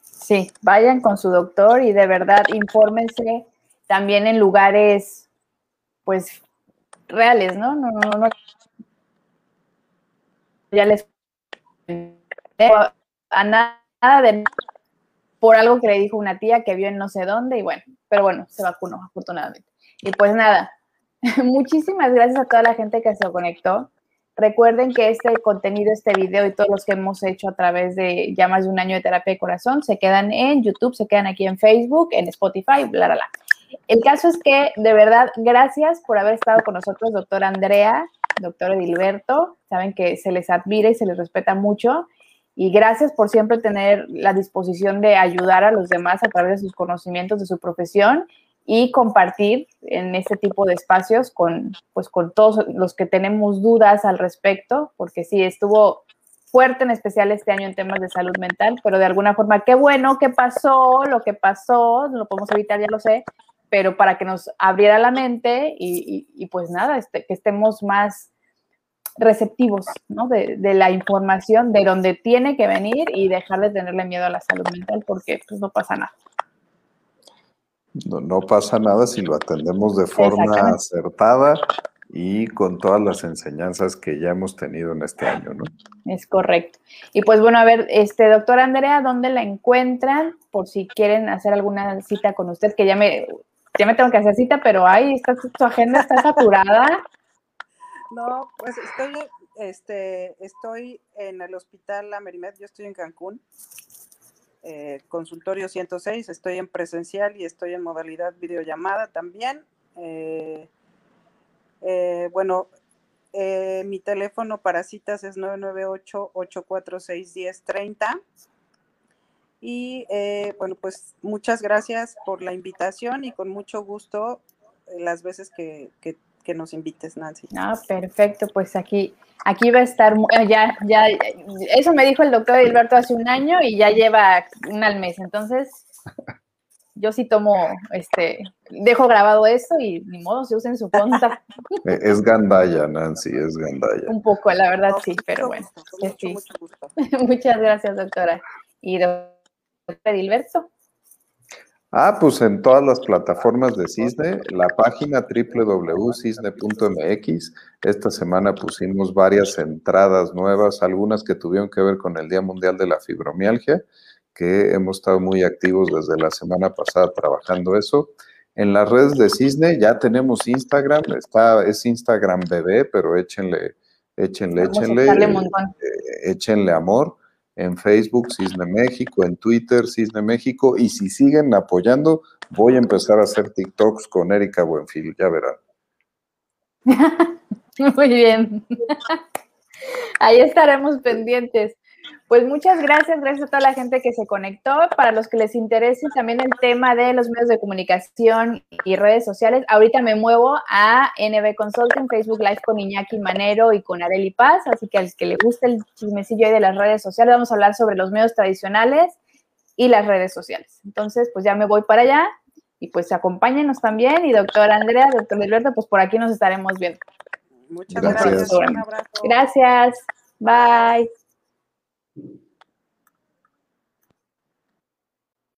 Sí, vayan con su doctor y de verdad infórmense también en lugares, pues reales, ¿no? No, no, no. Ya les a nada de por algo que le dijo una tía que vio en no sé dónde y bueno, pero bueno, se vacunó afortunadamente. Y pues nada, <laughs> muchísimas gracias a toda la gente que se conectó. Recuerden que este contenido, este video y todos los que hemos hecho a través de ya más de un año de terapia de corazón se quedan en YouTube, se quedan aquí en Facebook, en Spotify, bla, bla, bla. El caso es que, de verdad, gracias por haber estado con nosotros, doctor Andrea, doctor Edilberto. Saben que se les admira y se les respeta mucho. Y gracias por siempre tener la disposición de ayudar a los demás a través de sus conocimientos, de su profesión y compartir en este tipo de espacios con, pues, con todos los que tenemos dudas al respecto, porque sí, estuvo fuerte en especial este año en temas de salud mental, pero de alguna forma, qué bueno que pasó, lo que pasó, lo podemos evitar, ya lo sé, pero para que nos abriera la mente y, pues nada, este, que estemos más receptivos ¿no? de, la información, de donde tiene que venir y dejar de tenerle miedo a la salud mental porque pues no pasa nada. No, no pasa nada si lo atendemos de forma acertada y con todas las enseñanzas que ya hemos tenido en este año, ¿no? Es correcto. Y pues bueno, a ver, este doctor Andrea, ¿dónde la encuentran? Por si quieren hacer alguna cita con usted, que ya me ya me tengo que hacer cita, pero ahí está, tu agenda está saturada. No, pues estoy, este, estoy en el hospital Amerimed, yo estoy en Cancún, eh, consultorio 106, estoy en presencial y estoy en modalidad videollamada también. Eh, eh, bueno, mi teléfono para citas es 998-846-1030. Y eh, bueno, pues muchas gracias por la invitación y con mucho gusto eh, las veces que, nos invites, Nancy. Ah, perfecto, pues aquí, aquí va a estar, eh, ya, ya, eso me dijo el doctor Gilberto hace un año y ya lleva un al mes, entonces yo sí tomo, este, dejo grabado eso y ni modo, se usen su conta. <laughs> Es gandaya, Nancy, es gandaya. Un poco, la verdad sí, pero bueno. <laughs> Muchas gracias, doctora. Y Edilberto? Ah, pues en todas las plataformas de Cisne, la página www.cisne.mx. Esta semana pusimos varias entradas nuevas, algunas que tuvieron que ver con el Día Mundial de la Fibromialgia, que hemos estado muy activos desde la semana pasada trabajando eso. En las redes de Cisne ya tenemos Instagram, está, es Instagram bebé, pero échenle, échenle, échenle, eh, échenle amor en Facebook Cisne México, en Twitter Cisne México, y si siguen apoyando, voy a empezar a hacer TikToks con Erika Buenfil, ya verán. <laughs> Muy bien. <laughs> Ahí estaremos pendientes. Pues muchas gracias, gracias a toda la gente que se conectó. Para los que les interese también el tema de los medios de comunicación y redes sociales, ahorita me muevo a NB Consulting, Facebook Live con Iñaki Manero y con Areli Paz, así que al que le guste el chismecillo ahí de las redes sociales, vamos a hablar sobre los medios tradicionales y las redes sociales. Entonces, pues ya me voy para allá y pues acompáñenos también. Y doctor Andrea, doctor Alberto, pues por aquí nos estaremos viendo. Muchas gracias. gracias. Un abrazo. Gracias. Bye. Mm-hmm.